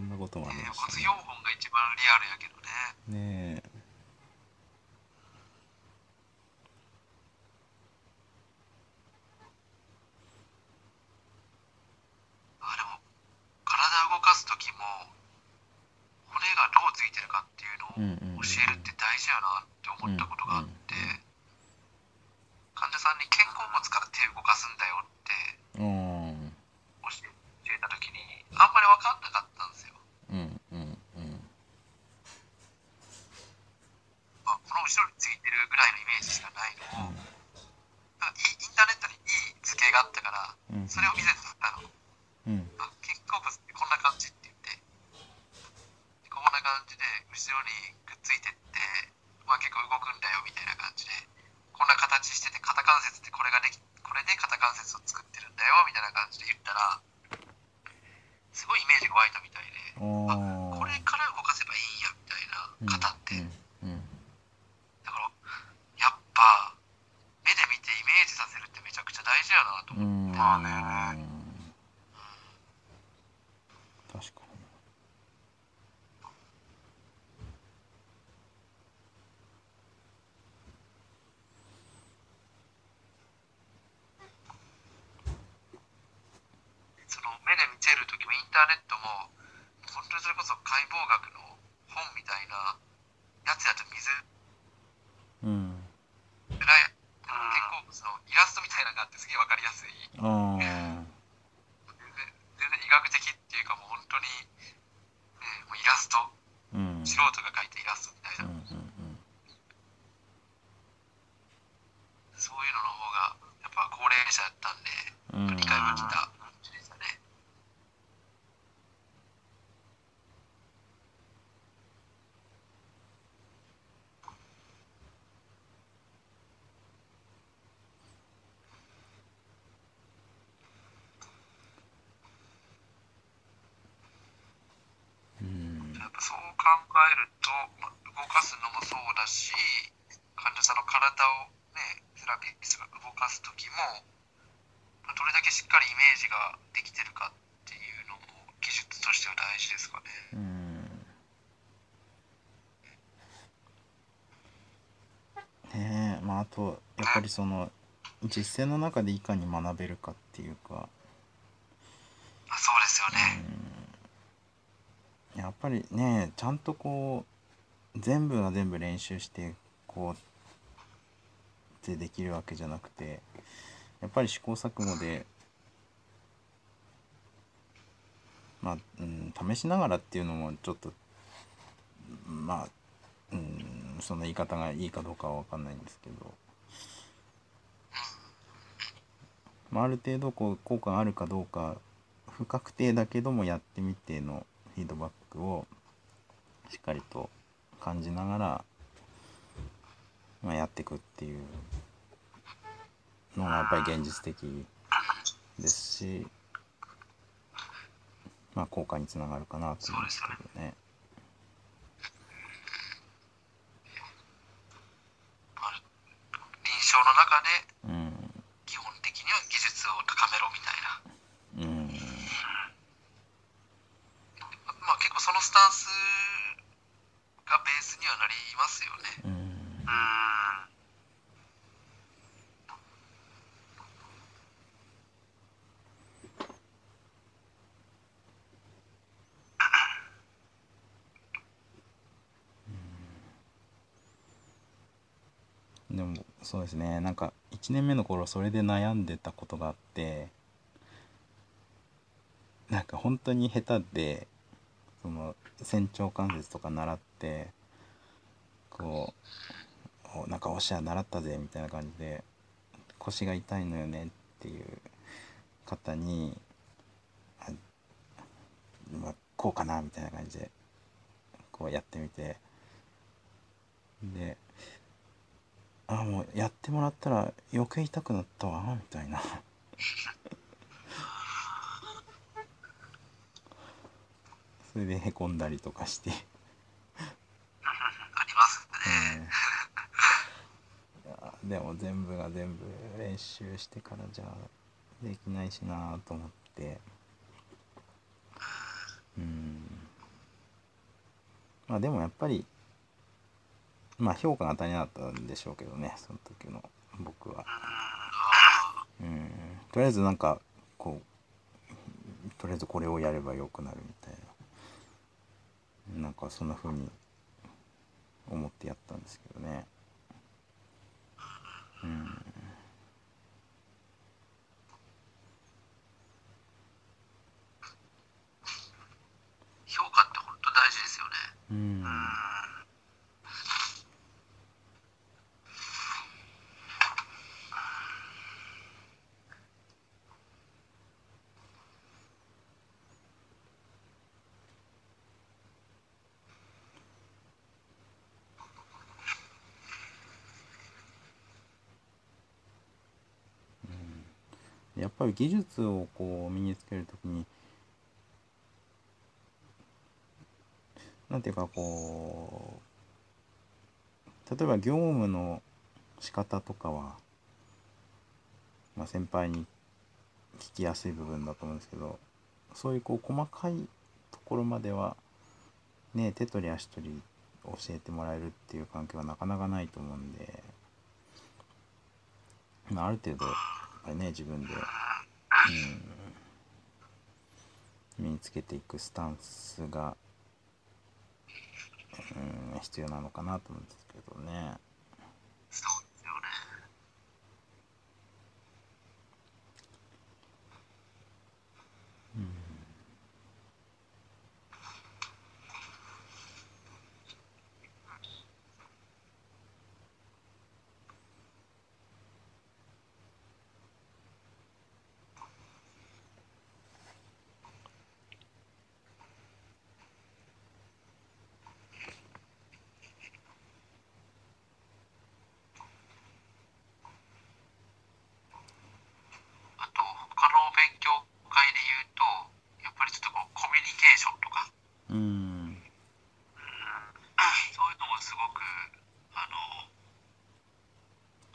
そんなこともありね。ました骨標本が一番リアルやけどね。ねねえあでも体動かす時も骨がどうついてるかっていうのをうんうんうん教えるって大事やなって思ったことがあって、うんうん患者さんに肩甲骨から手を動かすんだよってうん教えた時にあんまり分かんなかったんですよ、うんうんうんまあ、この後ろについてるぐらいのイメージしかないのを、なんかイインターネットにいい図形があったからうんそれを見せてたのうんあ肩甲骨ってこんな感じって言ってでこんな感じで後ろにくっついてって、まあ、結構動くんだよみたいな感じでこんな形してて肩関節ってこれができこれで肩関節を作ってるんだよみたいな感じで言ったらすごいイメージが湧いたみたいでおーこれから動かせばいいんやみたいな肩って、うんうんだからやっぱ目で見てイメージさせるってめちゃくちゃ大事やなと思うんって、まあね確かにその目で見てる時もインターネットも本当にそれこそ解剖学の本みたいなやつやと見づうんらい肩甲骨のイラストみたいなのがあってすげえ分かりやすいあ全然全然医学的っていうかもう本当に、ね、もうイラストあうん素人が描いたイラストみたいな、うんうんそういうのの方がやっぱ高齢者だったんでうん理解がきた感じでしたねうんやっぱそう考えると、まあ、動かすのもそうだし患者さんの体をねセラピストが動かす時もまあどれだけしっかりイメージができてるかっていうのも技術としては大事ですかね。うん。ねえまああとやっぱりその実践の中でいかに学べるかっていうか。あそうやっぱりねちゃんとこう全部が全部練習してこうってできるわけじゃなくてやっぱり試行錯誤でまあ、うん、試しながらっていうのもちょっとまあ、うん、その言い方がいいかどうかは分かんないんですけど、まあ、ある程度こう効果があるかどうか不確定だけどもやってみてのフィードバックをしっかりと感じながら、まあ、やっていくっていうのがやっぱり現実的ですし、まあ、効果につながるかなと思うんですけどね。臨床の中でうん基本的には技術を高めろみたいなうんまあ結構そのスタンスがベースにはなりますよね。うん。うん。でもそうですね。なんか1年目の頃それで悩んでたことがあってなんか本当に下手でその仙腸関節とか習ってこうなんかおしゃ習ったぜみたいな感じで腰が痛いのよねっていう方にあ、まあ、こうかなみたいな感じでこうやってみて。であもうやってもらったら余計痛くなったわみたいな。それでへこんだりとかして、ありますね。うんいやでも全部が全部練習してからじゃできないしなと思って。うん。まあでもやっぱりまあ評価が足りなかったんでしょうけどねその時の僕は。うん。とりあえずなんかこうとりあえずこれをやればよくなるみたいな。なんかそんな風に思ってやったんですけどね。うん。評価って本当大事ですよね。うんぱり技術をこう身につけるときになんていうかこう例えば業務の仕方とかは、まあ、先輩に聞きやすい部分だと思うんですけどそういうこう細かいところまではね手取り足取り教えてもらえるっていう環境はなかなかないと思うんで、まあ、ある程度ぱりね自分で、うん、身につけていくスタンスが、うん、必要なのかなと思うんですけどね。そうですよね。あと、他の勉強会で言うと、やっぱりちょっとこう、コミュニケーションとか、うんそういうのもすごく、あの、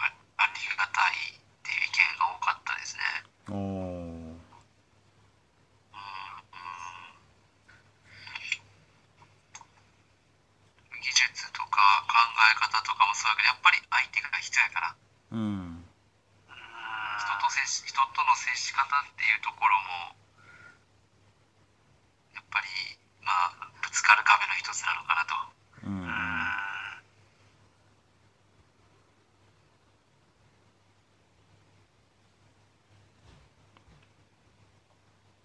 あありがたいっていう意見が多かったですね。おー技術とか考え方とかもそうだけど、やっぱり相手が必要やから、うん。人と接し人との接し方っていうところも、やっぱり、まあ、ぶつかる壁の一つなのかなと。うん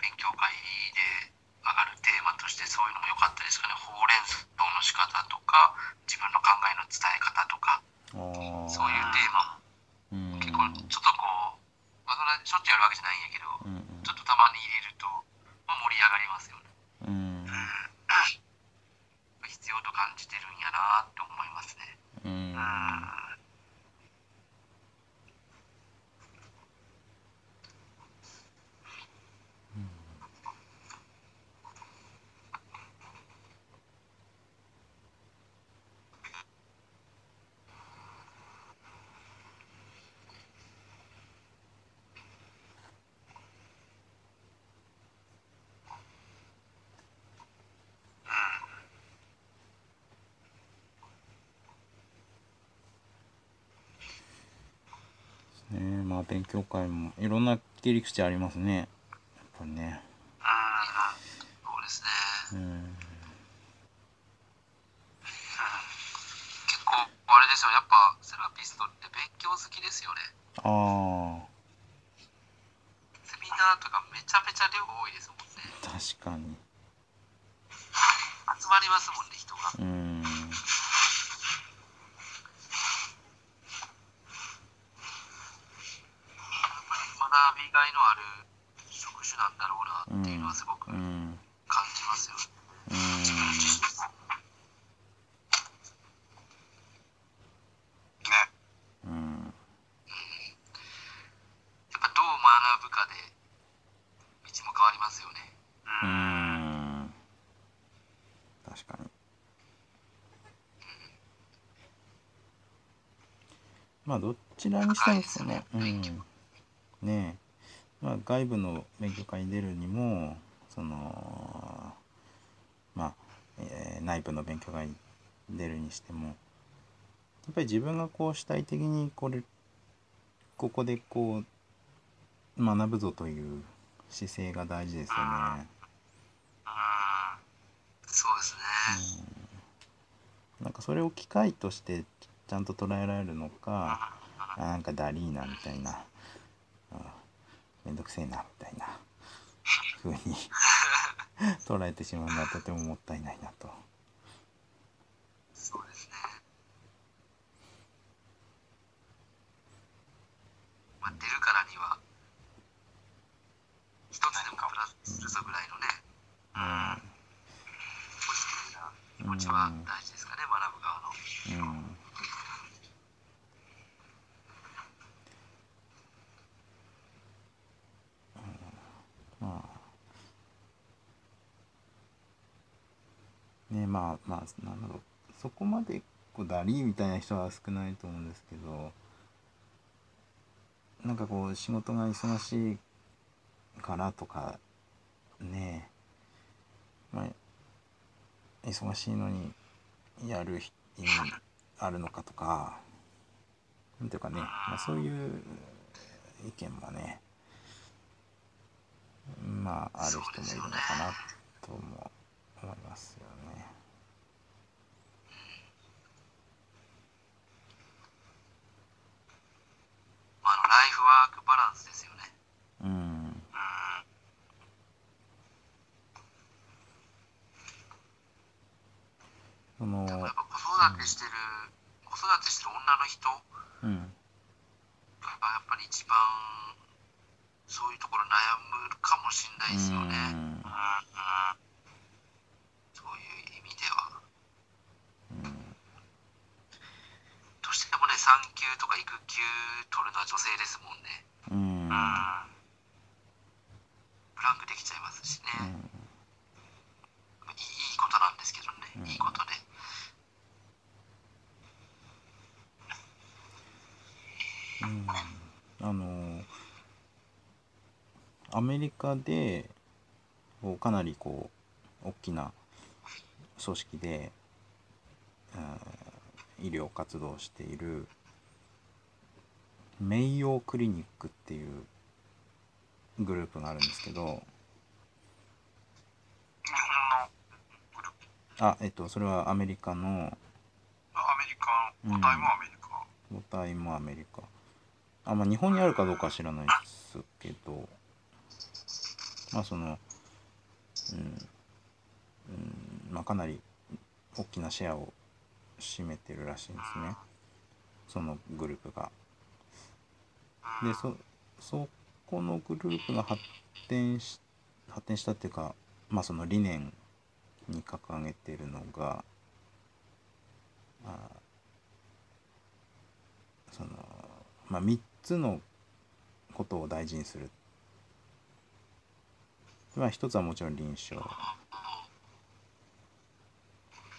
勉強会で上がるテーマとしてそういうのも良かったですかねほうれん草の仕方とか自分の考えの伝え方とかあーそういうテーマもうん結構ちょっとこう、まあ、そんなしょっちゅうやるわけじゃないんやけどうんちょっとたまに入れると、まあ、盛り上がりますよねうん必要と感じてるんやなって思いますねうんね。まあ勉強会もいろんな切り口ありますね。やっぱりね。うんそうですね。うん。結構あれですよ。やっぱセラピストって勉強好きですよね。あセミナーとかめちゃめちゃ量多いですもんね。あ確かに。まりますもんね人が。うん学びがいのある職種なんだろうなっていうのはすごく感うん。じますよ。ね、うん。ねうん。やっぱどう学ぶかで道も変わりますよね。ううん。ん確かに。まあどちらにしてもそのうん。ねえまあ外部の勉強会に出るにもそのまあ、えー内部の勉強会に出るにしてもやっぱり自分がこう主体的にこれここでこう学ぶぞという姿勢が大事ですよね。うん。そうですね、なんかそれを機会としてちゃんと捉えられるのか、あなんかダリーなみたいな、あめんどくせえなみたいな風に 捉えてしまうのはとてももったいないなと。そうですね。まあ出るからには一つでもプラスするぞぐらいのねポジティブな気持ちは大事ですかね、学ぶ側の。うん、うんまあねまあまあなんだろうそこまでこうダリーみたいな人は少ないと思うんですけどなんかこう仕事が忙しいからとかねまあ忙しいのにやる意味あるのかとかなんていうかね、まあ、そういう意見もねまあある人もいるのかなとも思いますよね。まあ、あのライフですよね。うんうんやっぱ子育てしてる、子育てしてる女の人がうんやっぱり一番そういうところ悩むかもしれないですよね。うんうんそういう意味では。どうしてもね、産休とか育休取るのは女性ですもんね。ブランクできちゃいますしね。うん。いいことなんですけどうん。ね、いいことで。うん。あのアメリカでかなりこう大きな組織で、うん医療活動をしているメイヨークリニックっていうグループがあるんですけどあえっとそれはアメリカのアメリカ？の母体もアメリカ、母体もアメリカ。あまあ日本にあるかどうかは知らないですけどまあそのうん、うん、まあかなり大きなシェアを占めてるらしいんですね。そのグループが。でそそこのグループが発展し発展したっていうかまあその理念に掲げてるのがあそのまあ3つのことを大事にする。まあ一つはもちろん臨床。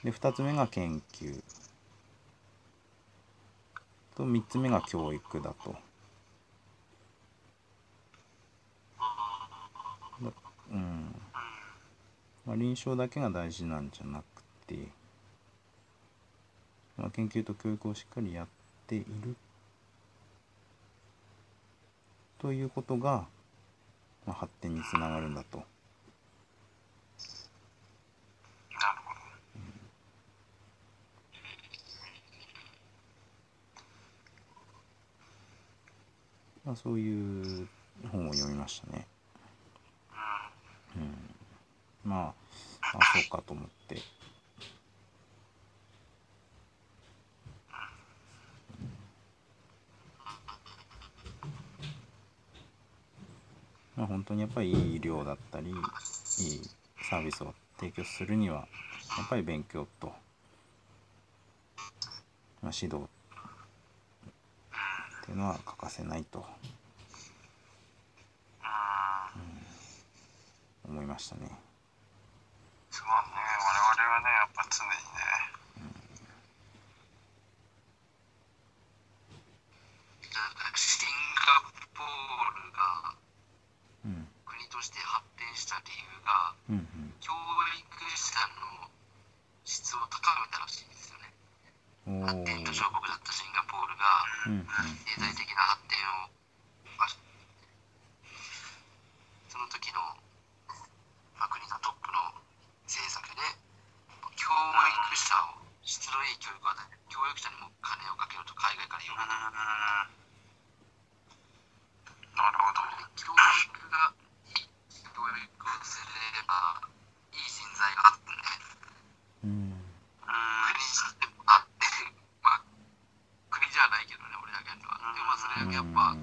で2つ目が研究。と3つ目が教育だと。だうん。まあ、臨床だけが大事なんじゃなくて、まあ、研究と教育をしっかりやっているということが、まあ、発展につながるんだと。まあ、そういう本を読みましたね。うん、まあ、あそうかと思ってまあ本当にやっぱりいい医療だったりいいサービスを提供するにはやっぱり勉強と、まあ、指導っていうのは欠かせないと、うん、思いましたね。すごいね我々はねやっぱ常にねだからシンガポールがうん国として発展した理由がうん教育者の質を高めたらしいんですよねうん、お発ー展途上国だったシンガポールがうんうん経済的な発展をまあその時の、まあ、国のトップの政策で教育者を質のいい教育を与える教育者にも金をかけると海外から言われてなるほど教育がいい教育をすればいい人材があってねうん国してもあってまあ国じゃないけどね俺だけのはでもまあそれだけやっぱ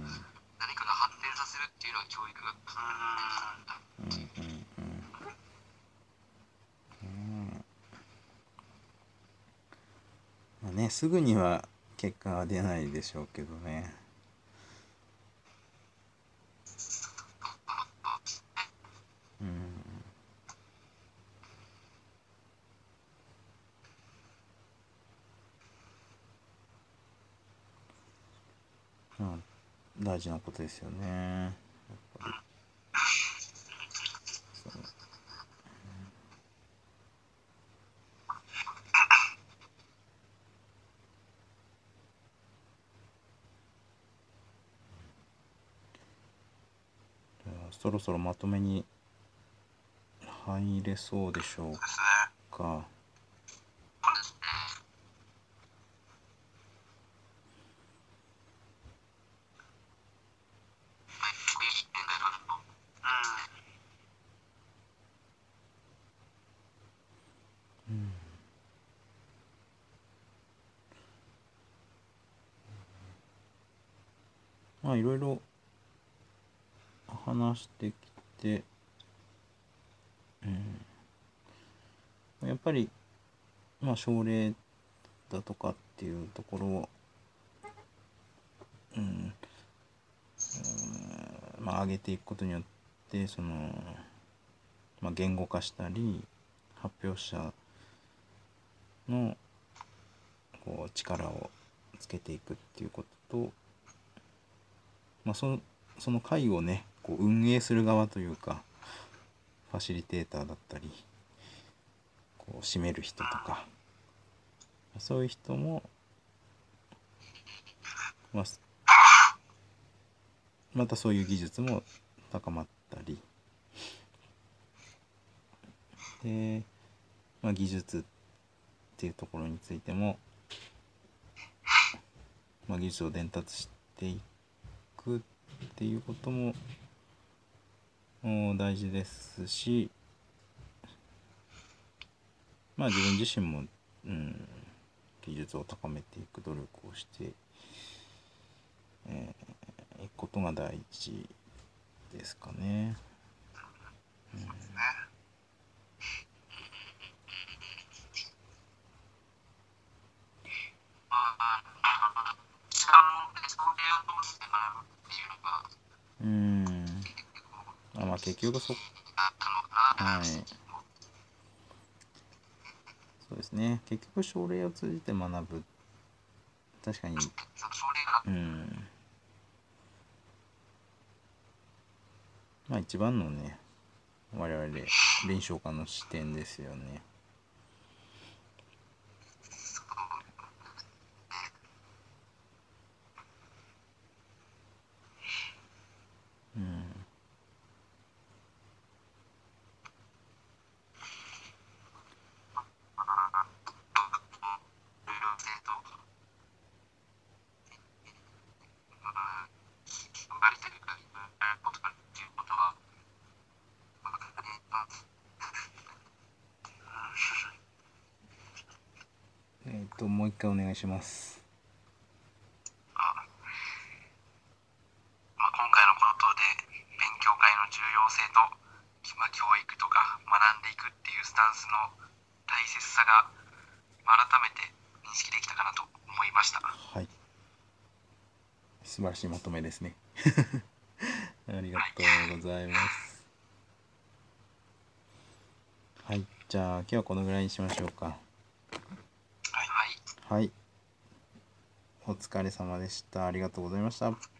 何かが発展させるっていうのは教育がうんうんうんうんまあねすぐには結果は出ないでしょうけどね。うん。まあ大事なことですよねやっぱりそうじゃあそろそろまとめに入れそうでしょうか。まあいろいろしてきて、うん、やっぱりまあ症例だとかっていうところを、うん、うん。まあ上げていくことによってその、まあ、言語化したり発表者のこう力をつけていくっていうことと、まあ、そのその会をねこう運営する側というかファシリテーターだったりこう締める人とかそういう人も、ま、すまたそういう技術も高まったりで、まあ、技術っていうところについても、まあ、技術を伝達していくっていうことも大事ですしまあ自分自身も、うん、技術を高めていく努力をして、えー、いくことが大事ですかね。うん結局そ、はい。そうですね。結局症例を通じて学ぶ。確かに。うん。まあ一番のね我々臨床家の視点ですよね。します。あまあ、今回のことで勉強会の重要性と、まあ、教育とか学んでいくっていうスタンスの大切さが改めて認識できたかなと思いました。はい、素晴らしいまとめですね。ありがとうございます。はい、じゃあ今日はこのぐらいにしましょうか。はい。はい疲れ様でした。ありがとうございました。